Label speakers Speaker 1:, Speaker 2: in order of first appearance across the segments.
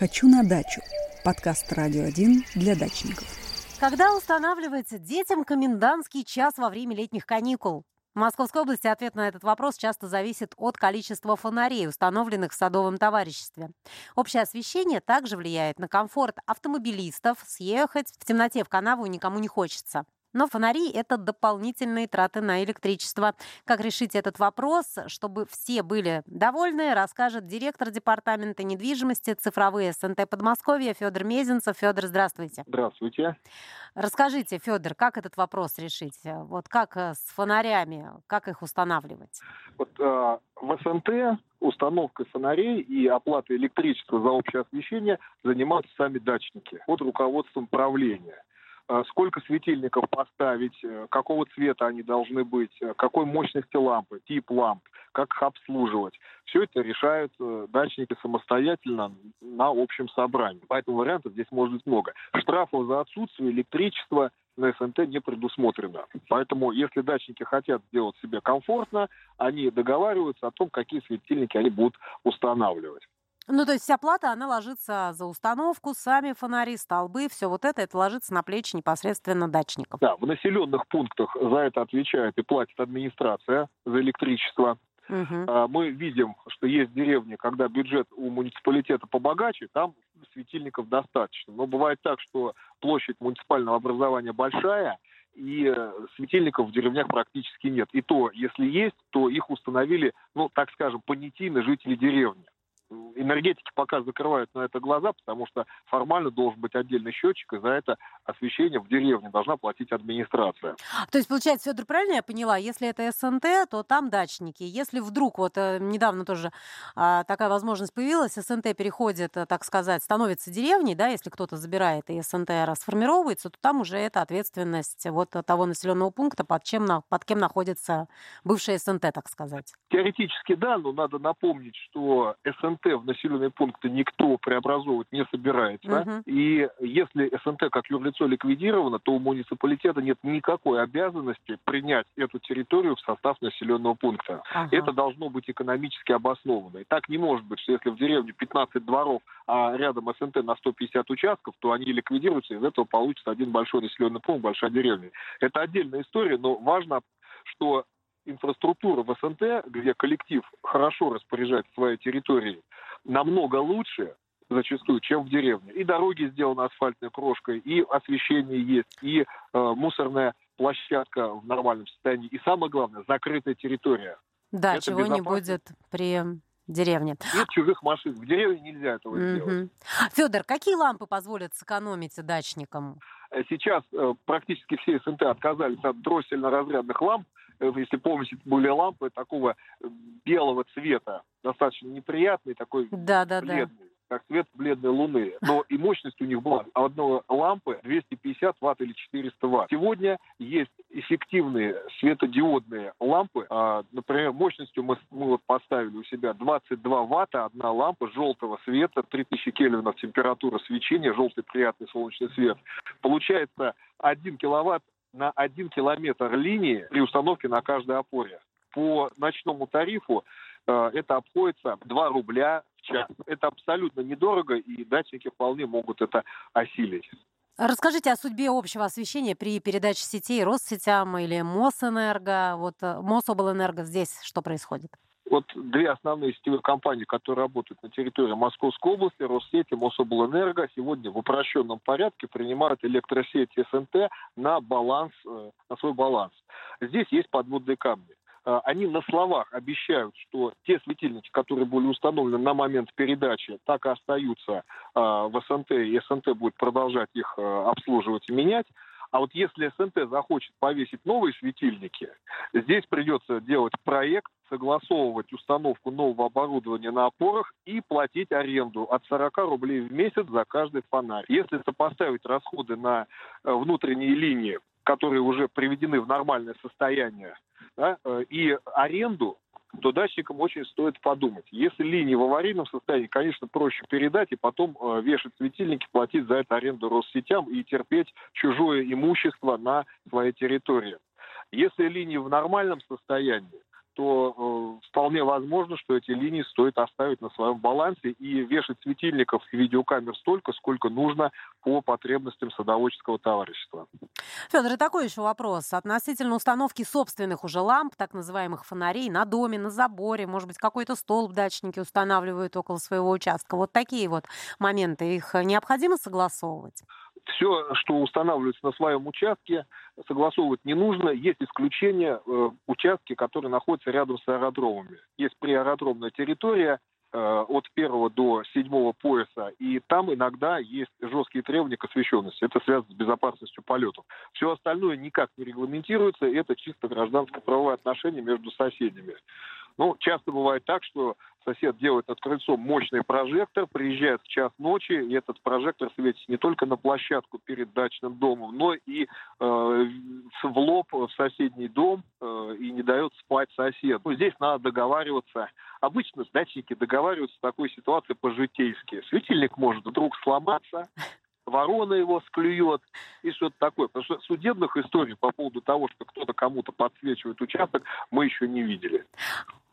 Speaker 1: «Хочу на дачу» – подкаст «Радио 1» для дачников.
Speaker 2: Когда устанавливается детям комендантский час во время летних каникул? В Московской области ответ на этот вопрос часто зависит от количества фонарей, установленных в садовом товариществе. Общее освещение также влияет на комфорт автомобилистов. Съехать в темноте в канаву никому не хочется. Но фонари – это дополнительные траты на электричество. Как решить этот вопрос, чтобы все были довольны, расскажет директор департамента недвижимости цифровые СНТ Подмосковья Федор Мезенцев. Федор, здравствуйте.
Speaker 3: Здравствуйте.
Speaker 2: Расскажите, Федор, как этот вопрос решить? Вот как э, с фонарями, как их устанавливать?
Speaker 3: Вот э, в СНТ установкой фонарей и оплатой электричества за общее освещение занимаются сами дачники под руководством правления. А сколько светильников поставить, э, какого цвета они должны быть, э, какой мощности лампы, тип ламп, как их обслуживать. Все это решают э, дачники самостоятельно на общем собрании. Поэтому вариантов здесь может быть много. Штрафов за отсутствие электричества на СНТ не предусмотрено. Поэтому, если дачники хотят сделать себе комфортно, они договариваются о том, какие светильники они будут устанавливать.
Speaker 2: Ну, то есть вся плата, она ложится за установку, сами фонари, столбы, все вот это, это ложится на плечи непосредственно дачников.
Speaker 3: Да, в населенных пунктах за это отвечает и платит администрация за электричество. Угу. Мы видим, что есть деревни, когда бюджет у муниципалитета побогаче, там светильников достаточно. Но бывает так, что площадь муниципального образования большая, и э, светильников в деревнях практически нет. И то, если есть, то их установили, ну, так скажем, понятийно жители деревни энергетики пока закрывают на это глаза, потому что формально должен быть отдельный счетчик, и за это освещение в деревне должна платить администрация.
Speaker 2: То есть, получается, Федор, правильно я поняла, если это СНТ, то там дачники. Если вдруг, вот э, недавно тоже а, такая возможность появилась, СНТ переходит, э, так сказать, становится деревней, да, если кто-то забирает и СНТ расформировывается, то там уже это ответственность вот того населенного пункта, под, чем, под кем находится бывшая СНТ, так сказать.
Speaker 3: Теоретически да, но надо напомнить, что СНТ СНТ в населенные пункты никто преобразовывать не собирается. Угу. И если СНТ как юрлицо ликвидировано, то у муниципалитета нет никакой обязанности принять эту территорию в состав населенного пункта. Ага. Это должно быть экономически обосновано. И так не может быть, что если в деревне 15 дворов, а рядом СНТ на 150 участков, то они ликвидируются, и из этого получится один большой населенный пункт, большая деревня. Это отдельная история, но важно, что инфраструктура в СНТ, где коллектив хорошо распоряжается своей территорией, намного лучше зачастую, чем в деревне. И дороги сделаны асфальтной крошкой, и освещение есть, и э, мусорная площадка в нормальном состоянии. И самое главное, закрытая территория.
Speaker 2: Да, Это чего не будет при деревне.
Speaker 3: Нет чужих машин. В деревне нельзя этого mm-hmm. сделать.
Speaker 2: Федор, какие лампы позволят сэкономить дачникам?
Speaker 3: Э, сейчас э, практически все СНТ отказались от дроссельно-разрядных ламп, если помните, были лампы такого э, белого цвета, достаточно неприятный, такой да, да, бледный. Да как цвет бледной луны. Но и мощность у них была одной лампы 250 ватт или 400 ватт. Сегодня есть эффективные светодиодные лампы. А, например, мощностью мы, мы вот поставили у себя 22 ватта, одна лампа желтого света, 3000 кельвинов температура свечения, желтый приятный солнечный свет. Получается 1 киловатт на 1 километр линии при установке на каждой опоре. По ночному тарифу э, это обходится 2 рубля в час. Это абсолютно недорого, и дачники вполне могут это осилить.
Speaker 2: Расскажите о судьбе общего освещения при передаче сетей Россетям или Мосэнерго. Вот э, Мособлэнерго здесь что происходит?
Speaker 3: Вот две основные сетевые компании, которые работают на территории Московской области, Россети, Мособлэнерго, сегодня в упрощенном порядке принимают электросети СНТ на баланс, э, на свой баланс. Здесь есть подводные камни э, они на словах обещают, что те светильники, которые были установлены на момент передачи, так и остаются э, в СНТ, и СНТ будет продолжать их обслуживать и менять. А вот если СНТ захочет повесить новые светильники, здесь придется делать проект, согласовывать установку нового оборудования на опорах и платить аренду от 40 рублей в месяц за каждый фонарь. Если сопоставить расходы на э, внутренние линии, которые уже приведены в нормальное состояние, да, э, и аренду, то датчикам очень стоит подумать. Если линии в аварийном состоянии, конечно, проще передать и потом э, вешать светильники, платить за это аренду Россетям и терпеть чужое имущество на своей территории. Если линии в нормальном состоянии, то э, вполне возможно, что эти линии стоит оставить на своем балансе и вешать светильников и видеокамер столько, сколько нужно по потребностям садоводческого товарищества.
Speaker 2: Федор, и такой еще вопрос. Относительно установки собственных уже ламп, так называемых фонарей, на доме, на заборе, может быть, какой-то столб дачники устанавливают около своего участка. Вот такие вот моменты, их необходимо согласовывать?
Speaker 3: Все, что устанавливается на своем участке, согласовывать не нужно. Есть исключения э, участки, которые находятся рядом с аэродромами. Есть приаэродромная территория, Э, от первого до седьмого пояса, и там иногда есть жесткие требования к освещенности. Это связано с безопасностью полетов. Все остальное никак не регламентируется, это чисто гражданско-правовое отношение между соседями. Ну, часто бывает так, что сосед делает над крыльцом мощный прожектор, приезжает в час ночи, и этот прожектор светит не только на площадку перед дачным домом, но и э, в лоб в соседний дом э, и не дает спать сосед. Ну, здесь надо договариваться. Обычно дачники договариваются в такой ситуации по-житейски. Светильник может вдруг сломаться, ворона его склюет и что-то такое. Потому что судебных историй по поводу того, что кто-то кому-то подсвечивает участок, мы еще не видели.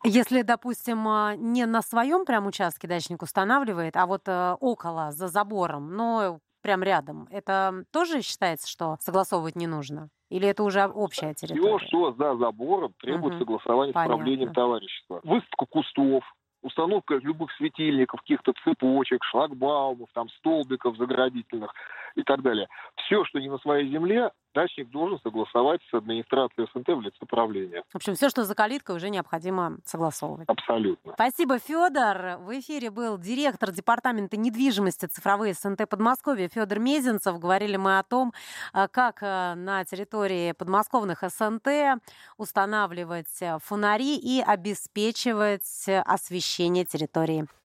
Speaker 2: Если, допустим, а, не на своем прям участке дачник устанавливает, а вот э, около, за забором, но прям рядом, это тоже считается, что согласовывать не нужно? Или это уже общая территория?
Speaker 3: Все, что за забором, требует угу. согласования Понятно. с правлением товарищества. Высадка кустов, установка любых светильников, каких-то цепочек, шлагбаумов, там, столбиков заградительных и так далее. Все, что не на своей земле, дачник должен согласовать с администрацией СНТ в лице правления.
Speaker 2: В общем, все, что за калиткой, уже необходимо согласовывать.
Speaker 3: Абсолютно.
Speaker 2: Спасибо, Федор. В эфире был директор департамента недвижимости цифровые СНТ Подмосковья Федор Мезенцев. Говорили мы о том, а, как а, на территории подмосковных СНТ устанавливать фонари и обеспечивать освещение территории.